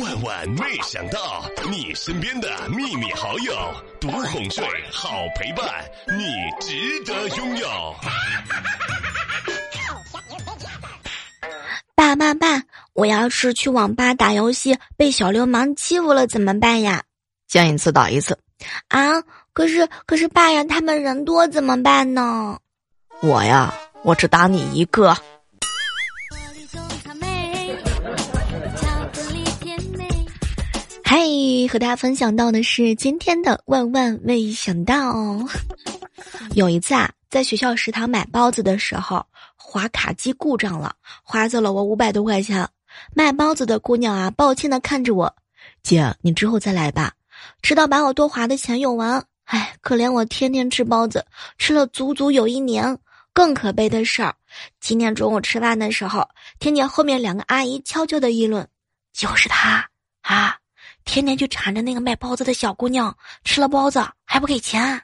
万万没想到，你身边的秘密好友，独哄睡，好陪伴，你值得拥有。爸爸爸，我要是去网吧打游戏被小流氓欺负了怎么办呀？见一次打一次。啊，可是可是爸呀，他们人多怎么办呢？我呀，我只打你一个。和大家分享到的是今天的万万没想到。有一次啊，在学校食堂买包子的时候，划卡机故障了，划走了我五百多块钱。卖包子的姑娘啊，抱歉的看着我，姐，你之后再来吧。直到把我多划的钱用完。唉，可怜我天天吃包子，吃了足足有一年。更可悲的事儿，今天中午吃饭的时候，听见后面两个阿姨悄悄的议论：“就是他啊，天天去缠着那个卖包子的小姑娘，吃了包子还不给钱。”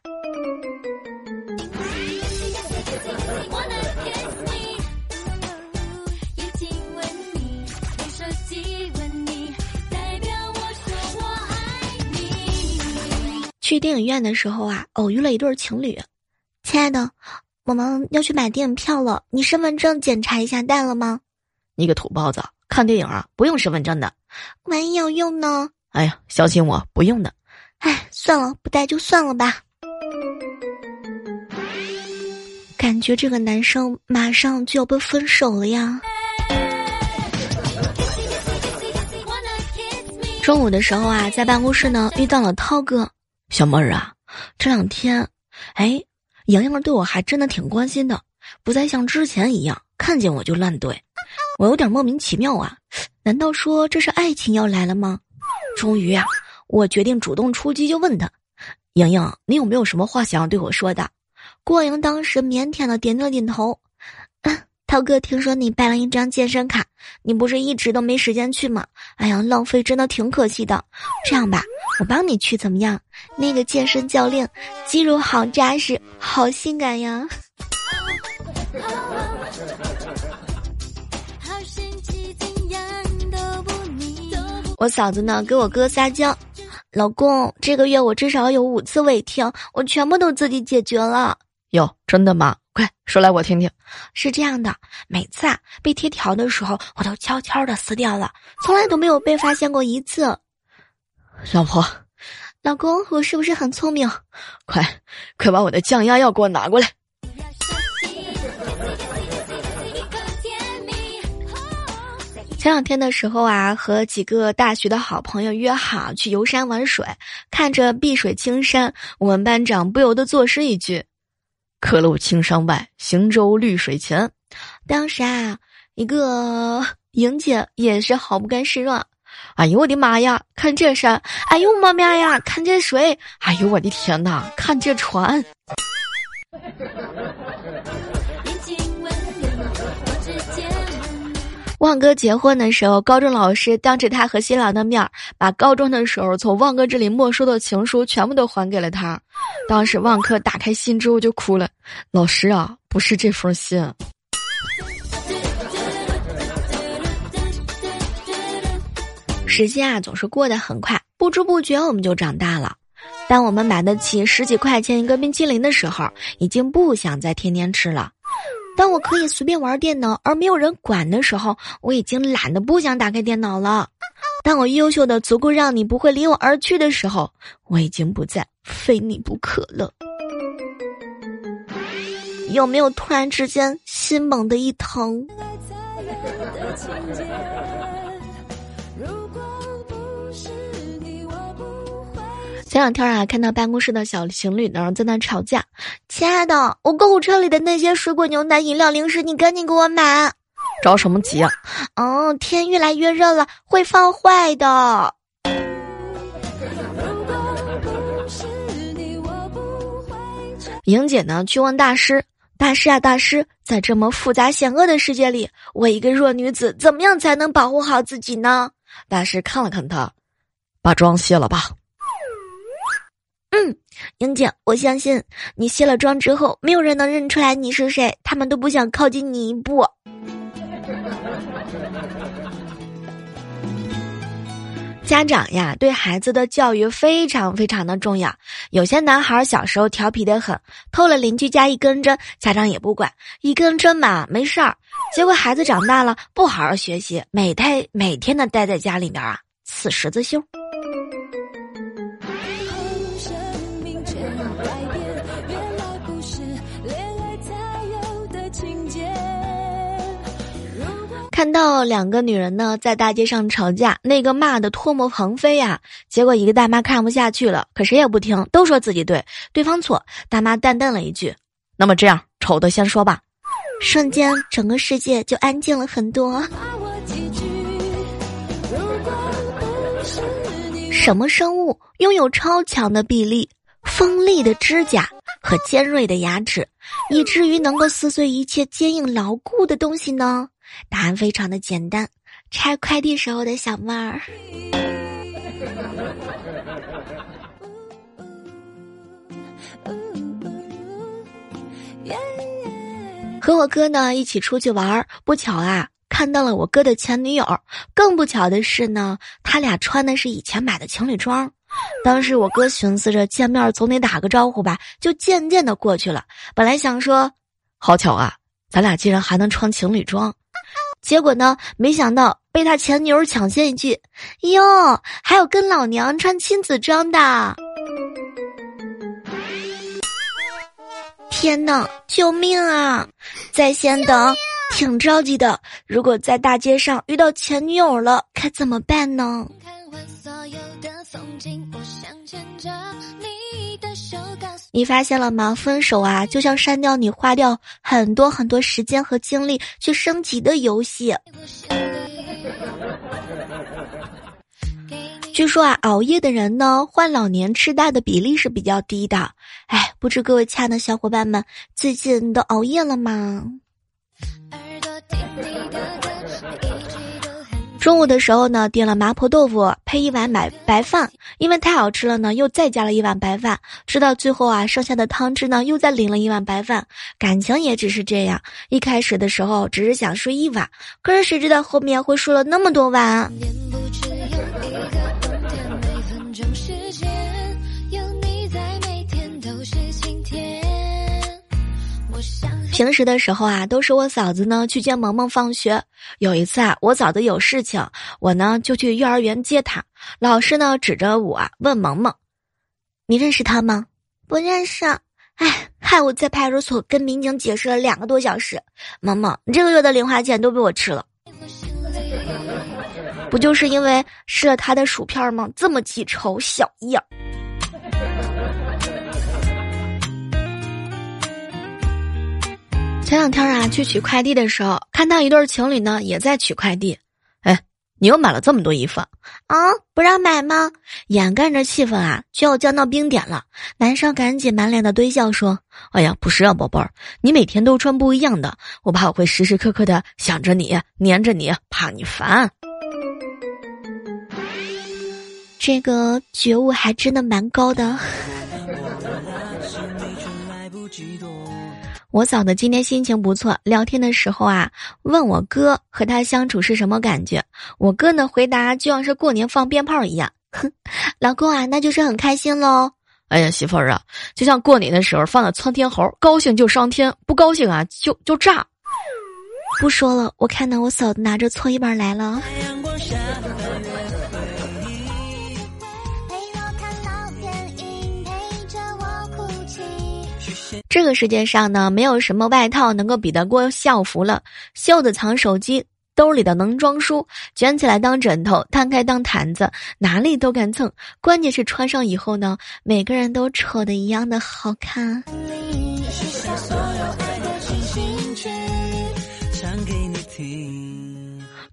去电影院的时候啊，偶遇了一对情侣。亲爱的，我们要去买电影票了，你身份证检查一下带了吗？你个土包子，看电影啊不用身份证的，万一要用呢？哎呀，相信我，不用的。哎，算了，不带就算了吧。感觉这个男生马上就要被分手了呀。中午的时候啊，在办公室呢遇到了涛哥。小妹儿啊，这两天，哎，莹莹对我还真的挺关心的，不再像之前一样看见我就乱怼，我有点莫名其妙啊。难道说这是爱情要来了吗？终于啊，我决定主动出击，就问他：“莹莹，你有没有什么话想要对我说的？”郭莹当时腼腆的点了点头。涛哥，听说你办了一张健身卡，你不是一直都没时间去吗？哎呀，浪费真的挺可惜的。这样吧，我帮你去怎么样？那个健身教练肌肉好扎实，好性感呀！我嫂子呢，给我哥撒娇，老公，这个月我至少有五次违停，我全部都自己解决了。哟，真的吗？快说来我听听。是这样的，每次啊被贴条的时候，我都悄悄的撕掉了，从来都没有被发现过一次。老婆，老公，我是不是很聪明？快，快把我的降压药给我拿过来。前两天的时候啊，和几个大学的好朋友约好去游山玩水，看着碧水青山，我们班长不由得作诗一句。客路青山外，行舟绿水前。当时啊，一个莹姐也是毫不甘示弱。哎呦我的妈呀，看这山！哎呦妈妈呀，看这水！哎呦我的天哪，看这船！旺哥结婚的时候，高中老师当着他和新郎的面儿，把高中的时候从旺哥这里没收的情书全部都还给了他。当时旺哥打开信之后就哭了：“老师啊，不是这封信。”时间啊，总是过得很快，不知不觉我们就长大了。当我们买得起十几块钱一个冰淇淋的时候，已经不想再天天吃了。当我可以随便玩电脑而没有人管的时候，我已经懒得不想打开电脑了。当我优秀的足够让你不会离我而去的时候，我已经不再非你不可了。有没有突然之间心猛地一疼？前两天啊，看到办公室的小情侣呢在那吵架。亲爱的，我购物车里的那些水果、牛奶、饮料、零食，你赶紧给我买。着什么急啊？哦，天越来越热了，会放坏的。莹姐呢去问大师：“大师啊，大师，在这么复杂险恶的世界里，我一个弱女子怎么样才能保护好自己呢？”大师看了看她，把妆卸了吧。英，姐，我相信你卸了妆之后，没有人能认出来你是谁，他们都不想靠近你一步。家长呀，对孩子的教育非常非常的重要。有些男孩小时候调皮的很，偷了邻居家一根针，家长也不管，一根针嘛没事儿。结果孩子长大了，不好好学习，每天每天的待在家里面啊，刺十字绣。看到两个女人呢在大街上吵架，那个骂的唾沫横飞呀。结果一个大妈看不下去了，可谁也不听，都说自己对，对方错。大妈淡淡了一句：“那么这样，丑的先说吧。”瞬间，整个世界就安静了很多。什么生物拥有超强的臂力、锋利的指甲和尖锐的牙齿，以至于能够撕碎一切坚硬牢固的东西呢？答案非常的简单，拆快递时候的小妹儿。和我哥呢一起出去玩，不巧啊看到了我哥的前女友。更不巧的是呢，他俩穿的是以前买的情侣装。当时我哥寻思着见面总得打个招呼吧，就渐渐的过去了。本来想说，好巧啊，咱俩竟然还能穿情侣装。结果呢？没想到被他前女友抢先一句：“哟，还有跟老娘穿亲子装的！”天呐，救命啊！在线等，挺着急的。如果在大街上遇到前女友了，该怎么办呢？看。我想牵着你的手，告你发现了吗？分手啊，就像删掉你花掉很多很多时间和精力去升级的游戏。据说啊，熬夜的人呢，患老年痴呆的比例是比较低的。哎，不知各位亲爱的小伙伴们，最近都熬夜了吗？中午的时候呢，点了麻婆豆腐配一碗白白饭，因为太好吃了呢，又再加了一碗白饭。吃到最后啊，剩下的汤汁呢，又再淋了一碗白饭。感情也只是这样，一开始的时候只是想睡一碗，可是谁知道后面会睡了那么多碗。平时的时候啊，都是我嫂子呢去接萌萌放学。有一次啊，我嫂子有事情，我呢就去幼儿园接她。老师呢指着我问萌萌：“你认识他吗？”“不认识。”哎，害我在派出所跟民警解释了两个多小时。萌萌，你这个月的零花钱都被我吃了。不就是因为吃了他的薯片吗？这么记仇，小样。前两天啊，去取快递的时候，看到一对情侣呢，也在取快递。哎，你又买了这么多衣服啊？不让买吗？眼看着气氛啊就要降到冰点了，男生赶紧满脸的堆笑说：“哎呀，不是啊，宝贝儿，你每天都穿不一样的，我怕我会时时刻刻的想着你，黏着你，怕你烦。”这个觉悟还真的蛮高的。我嫂子今天心情不错，聊天的时候啊，问我哥和他相处是什么感觉。我哥呢回答就像是过年放鞭炮一样，哼，老公啊，那就是很开心喽。哎呀，媳妇儿啊，就像过年的时候放的窜天猴，高兴就上天，不高兴啊就就炸。不说了，我看到我嫂子拿着搓衣板来了。这个世界上呢，没有什么外套能够比得过校服了。袖子藏手机，兜里的能装书，卷起来当枕头，摊开当毯子，哪里都敢蹭。关键是穿上以后呢，每个人都丑的一样的好看。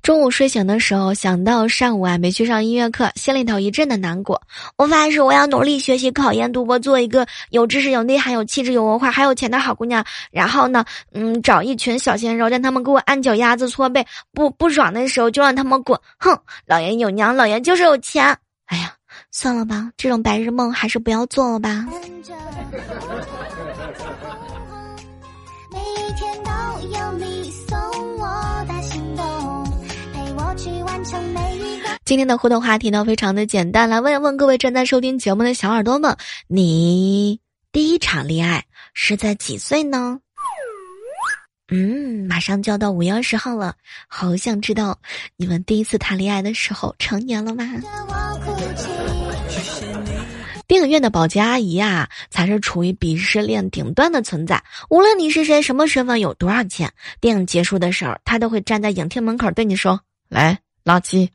中午睡醒的时候，想到上午啊没去上音乐课，心里头一阵的难过。我发誓，我要努力学习，考研读博，做一个有知识、有内涵、有气质、有文化、还有钱的好姑娘。然后呢，嗯，找一群小鲜肉，让他们给我按脚丫子搓背，不不爽的时候就让他们滚。哼，老爷有娘，老爷就是有钱。哎呀，算了吧，这种白日梦还是不要做了吧。每一天都有你完成每一个今天的互动话题呢，非常的简单，来问一问各位正在收听节目的小耳朵们，你第一场恋爱是在几岁呢？嗯，马上就要到五月二十号了，好想知道你们第一次谈恋爱的时候成年了吗？电影院的保洁阿姨啊，才是处于鄙视链顶端的存在。无论你是谁，什么身份，有多少钱，电影结束的时候，她都会站在影厅门口对你说：“来，垃圾。”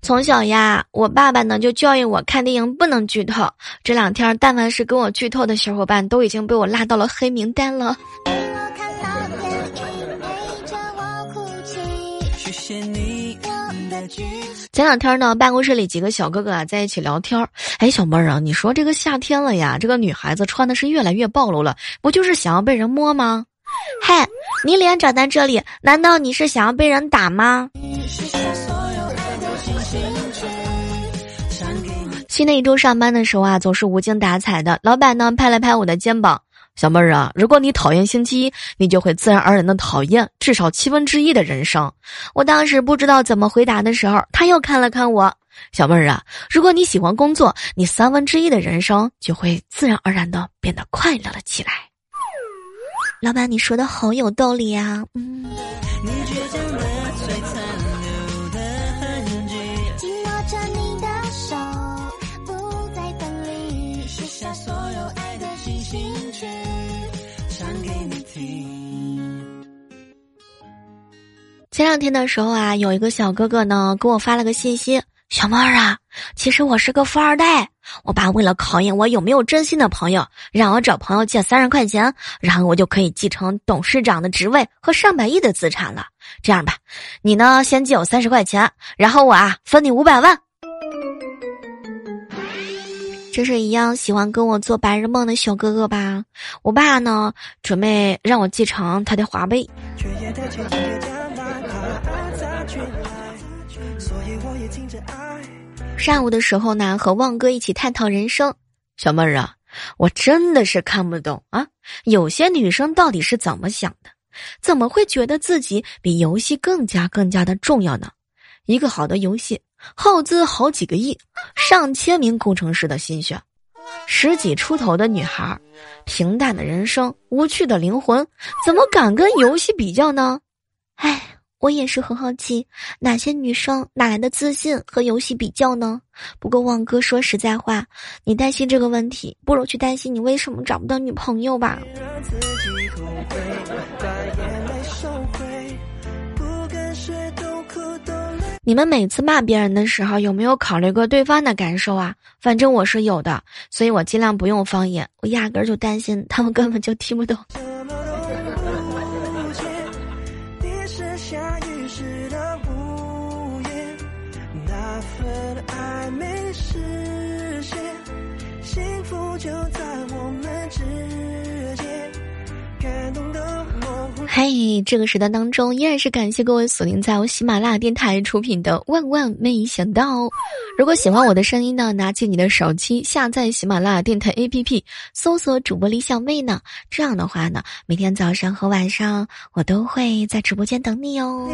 从小呀，我爸爸呢就教育我看电影不能剧透。这两天，但凡是跟我剧透的小伙伴，都已经被我拉到了黑名单了。前两天呢，办公室里几个小哥哥啊在一起聊天儿。哎，小妹儿啊，你说这个夏天了呀，这个女孩子穿的是越来越暴露了，不就是想要被人摸吗？嗨，你脸长在这里，难道你是想要被人打吗？新的一周上班的时候啊，总是无精打采的。老板呢，拍了拍我的肩膀：“小妹儿啊，如果你讨厌星期一，你就会自然而然的讨厌至少七分之一的人生。”我当时不知道怎么回答的时候，他又看了看我：“小妹儿啊，如果你喜欢工作，你三分之一的人生就会自然而然的变得快乐了起来。”老板，你说的好有道理呀，嗯。前两天的时候啊，有一个小哥哥呢给我发了个信息：“小妹儿啊，其实我是个富二代。我爸为了考验我有没有真心的朋友，让我找朋友借三十块钱，然后我就可以继承董事长的职位和上百亿的资产了。这样吧，你呢先借我三十块钱，然后我啊分你五百万。”这是一样喜欢跟我做白日梦的小哥哥吧？我爸呢准备让我继承他的华为。上午的时候呢，和旺哥一起探讨人生。小妹儿啊，我真的是看不懂啊，有些女生到底是怎么想的？怎么会觉得自己比游戏更加更加的重要呢？一个好的游戏耗资好几个亿，上千名工程师的心血，十几出头的女孩，平淡的人生，无趣的灵魂，怎么敢跟游戏比较呢？唉。我也是很好奇，哪些女生哪来的自信和游戏比较呢？不过旺哥说实在话，你担心这个问题，不如去担心你为什么找不到女朋友吧。你们每次骂别人的时候，有没有考虑过对方的感受啊？反正我是有的，所以我尽量不用方言，我压根儿就担心他们根本就听不懂。嘿，这个时段当中，依然是感谢各位锁定在我喜马拉雅电台出品的《万万没想到》。如果喜欢我的声音呢，拿起你的手机下载喜马拉雅电台 APP，搜索主播李小妹呢。这样的话呢，每天早上和晚上我都会在直播间等你哦。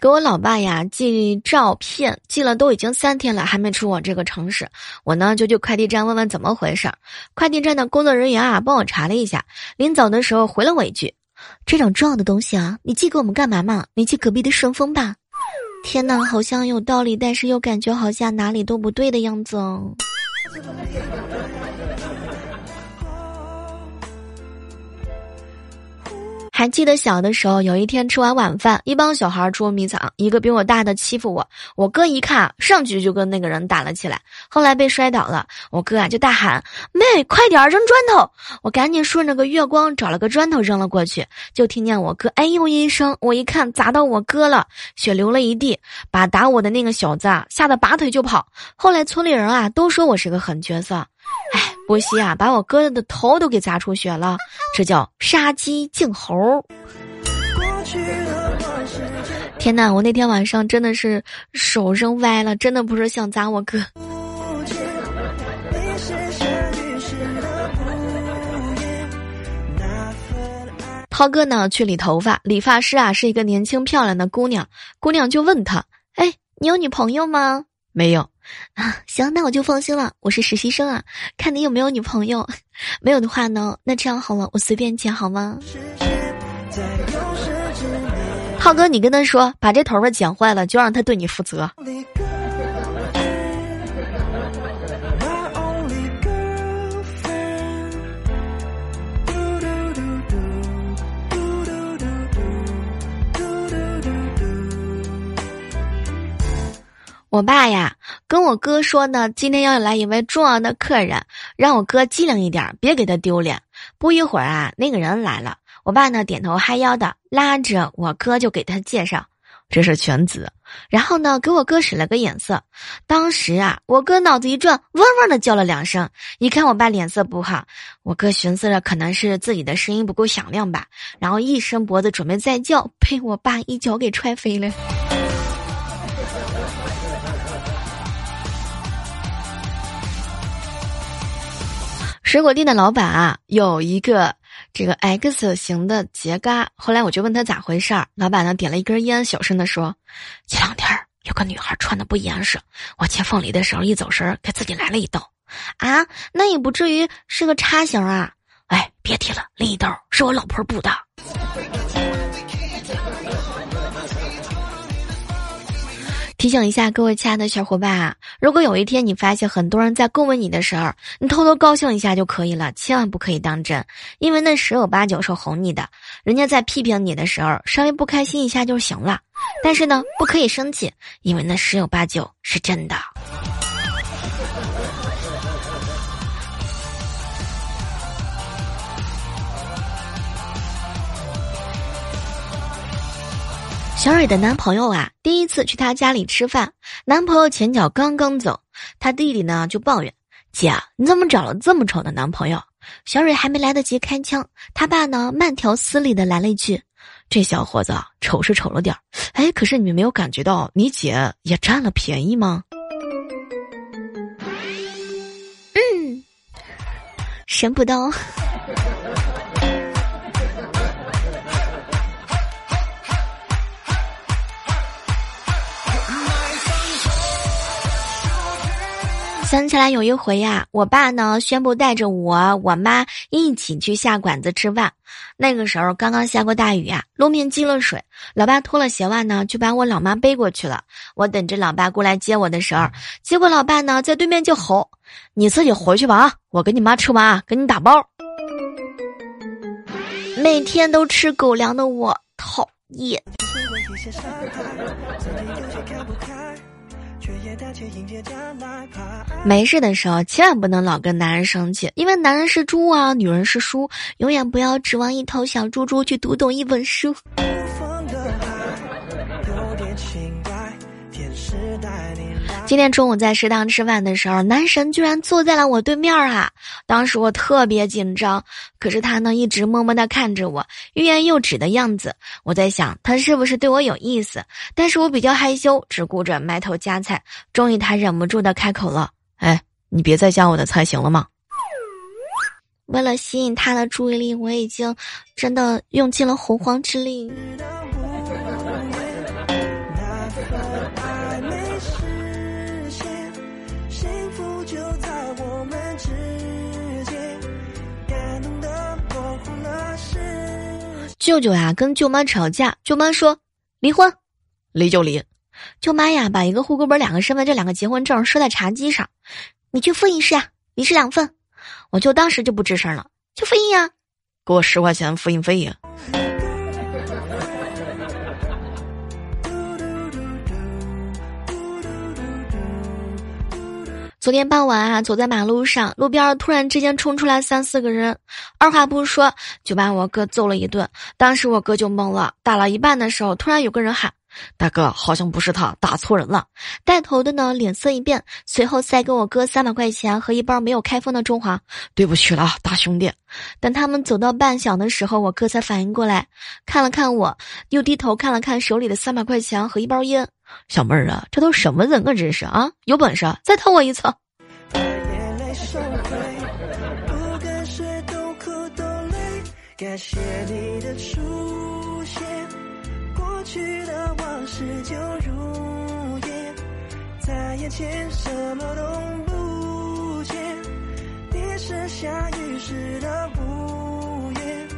给我老爸呀寄照片，寄了都已经三天了，还没出我这个城市。我呢就去快递站问问怎么回事儿。快递站的工作人员啊帮我查了一下，临走的时候回了我一句：“这种重要的东西啊，你寄给我们干嘛嘛？你寄隔壁的顺丰吧。”天哪，好像有道理，但是又感觉好像哪里都不对的样子哦。还记得小的时候，有一天吃完晚饭，一帮小孩捉迷藏，一个比我大的欺负我，我哥一看上去就跟那个人打了起来，后来被摔倒了，我哥啊就大喊：“妹，快点扔砖头！”我赶紧顺着个月光找了个砖头扔了过去，就听见我哥哎呦一声，我一看砸到我哥了，血流了一地，把打我的那个小子啊吓得拔腿就跑。后来村里人啊都说我是个狠角色。哎，波西啊，把我哥的头都给砸出血了，这叫杀鸡儆猴。天呐，我那天晚上真的是手扔歪了，真的不是想砸我哥。涛哥呢去理头发，理发师啊是一个年轻漂亮的姑娘，姑娘就问他：“哎，你有女朋友吗？”没有。啊，行，那我就放心了。我是实习生啊，看你有没有女朋友。没有的话呢，那这样好了，我随便剪好吗？浩哥，你跟他说，把这头发剪坏了，就让他对你负责。我爸呀，跟我哥说呢，今天要来一位重要的客人，让我哥机灵一点，别给他丢脸。不一会儿啊，那个人来了，我爸呢点头哈腰的，拉着我哥就给他介绍，这是犬子。然后呢，给我哥使了个眼色。当时啊，我哥脑子一转，嗡嗡的叫了两声。一看我爸脸色不好，我哥寻思着可能是自己的声音不够响亮吧，然后一伸脖子准备再叫，被我爸一脚给踹飞了。水果店的老板啊，有一个这个 X 型的结痂。后来我就问他咋回事儿，老板呢点了一根烟，小声的说：“前两天有个女孩穿的不严实，我切凤梨的时候一走神儿，给自己来了一刀。啊，那也不至于是个叉形啊！哎，别提了，另一刀是我老婆补的。”提醒一下各位亲爱的小伙伴啊，如果有一天你发现很多人在恭维你的时候，你偷偷高兴一下就可以了，千万不可以当真，因为那十有八九是哄你的。人家在批评你的时候，稍微不开心一下就行了，但是呢，不可以生气，因为那十有八九是真的。小蕊的男朋友啊，第一次去她家里吃饭，男朋友前脚刚刚走，他弟弟呢就抱怨：“姐，你怎么找了这么丑的男朋友？”小蕊还没来得及开枪，他爸呢慢条斯理的来了一句：“这小伙子丑是丑了点儿，哎，可是你们没有感觉到你姐也占了便宜吗？”嗯，神不动。想起来有一回呀，我爸呢宣布带着我、我妈一起去下馆子吃饭。那个时候刚刚下过大雨啊，路面积了水，老爸脱了鞋袜呢，就把我老妈背过去了。我等着老爸过来接我的时候，结果老爸呢在对面就吼：“你自己回去吧啊，我跟你妈吃完啊，给你打包。”每天都吃狗粮的我讨厌。没事的时候，千万不能老跟男人生气，因为男人是猪啊，女人是书，永远不要指望一头小猪猪去读懂一本书。今天中午在食堂吃饭的时候，男神居然坐在了我对面啊！当时我特别紧张，可是他呢一直默默的看着我，欲言又止的样子。我在想他是不是对我有意思，但是我比较害羞，只顾着埋头夹菜。终于他忍不住的开口了：“哎，你别再夹我的菜行了吗？”为了吸引他的注意力，我已经真的用尽了洪荒之力。舅舅呀，跟舅妈吵架，舅妈说离婚，离就离。舅妈呀，把一个户口本、两个身份证、两个结婚证收在茶几上，你去复印试呀，你是两份。我舅当时就不吱声了，去复印呀，给我十块钱复印费呀。昨天傍晚啊，走在马路上，路边突然之间冲出来三四个人，二话不说就把我哥揍了一顿。当时我哥就懵了，打了一半的时候，突然有个人喊：“大哥，好像不是他，打错人了。”带头的呢脸色一变，随后塞给我哥三百块钱和一包没有开封的中华。对不起了，大兄弟。等他们走到半晌的时候，我哥才反应过来，看了看我，又低头看了看手里的三百块钱和一包烟。小妹儿啊，这都什么人啊？这是啊，有本事再偷我一次！感谢你的出，去的往事就如烟，在眼前什么都不见，你是下雨时的屋檐。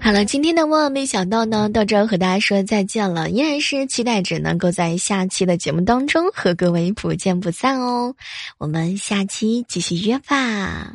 好了，今天的万万没想到呢，到这儿和大家说再见了，依然是期待着能够在下期的节目当中和各位不见不散哦，我们下期继续约吧。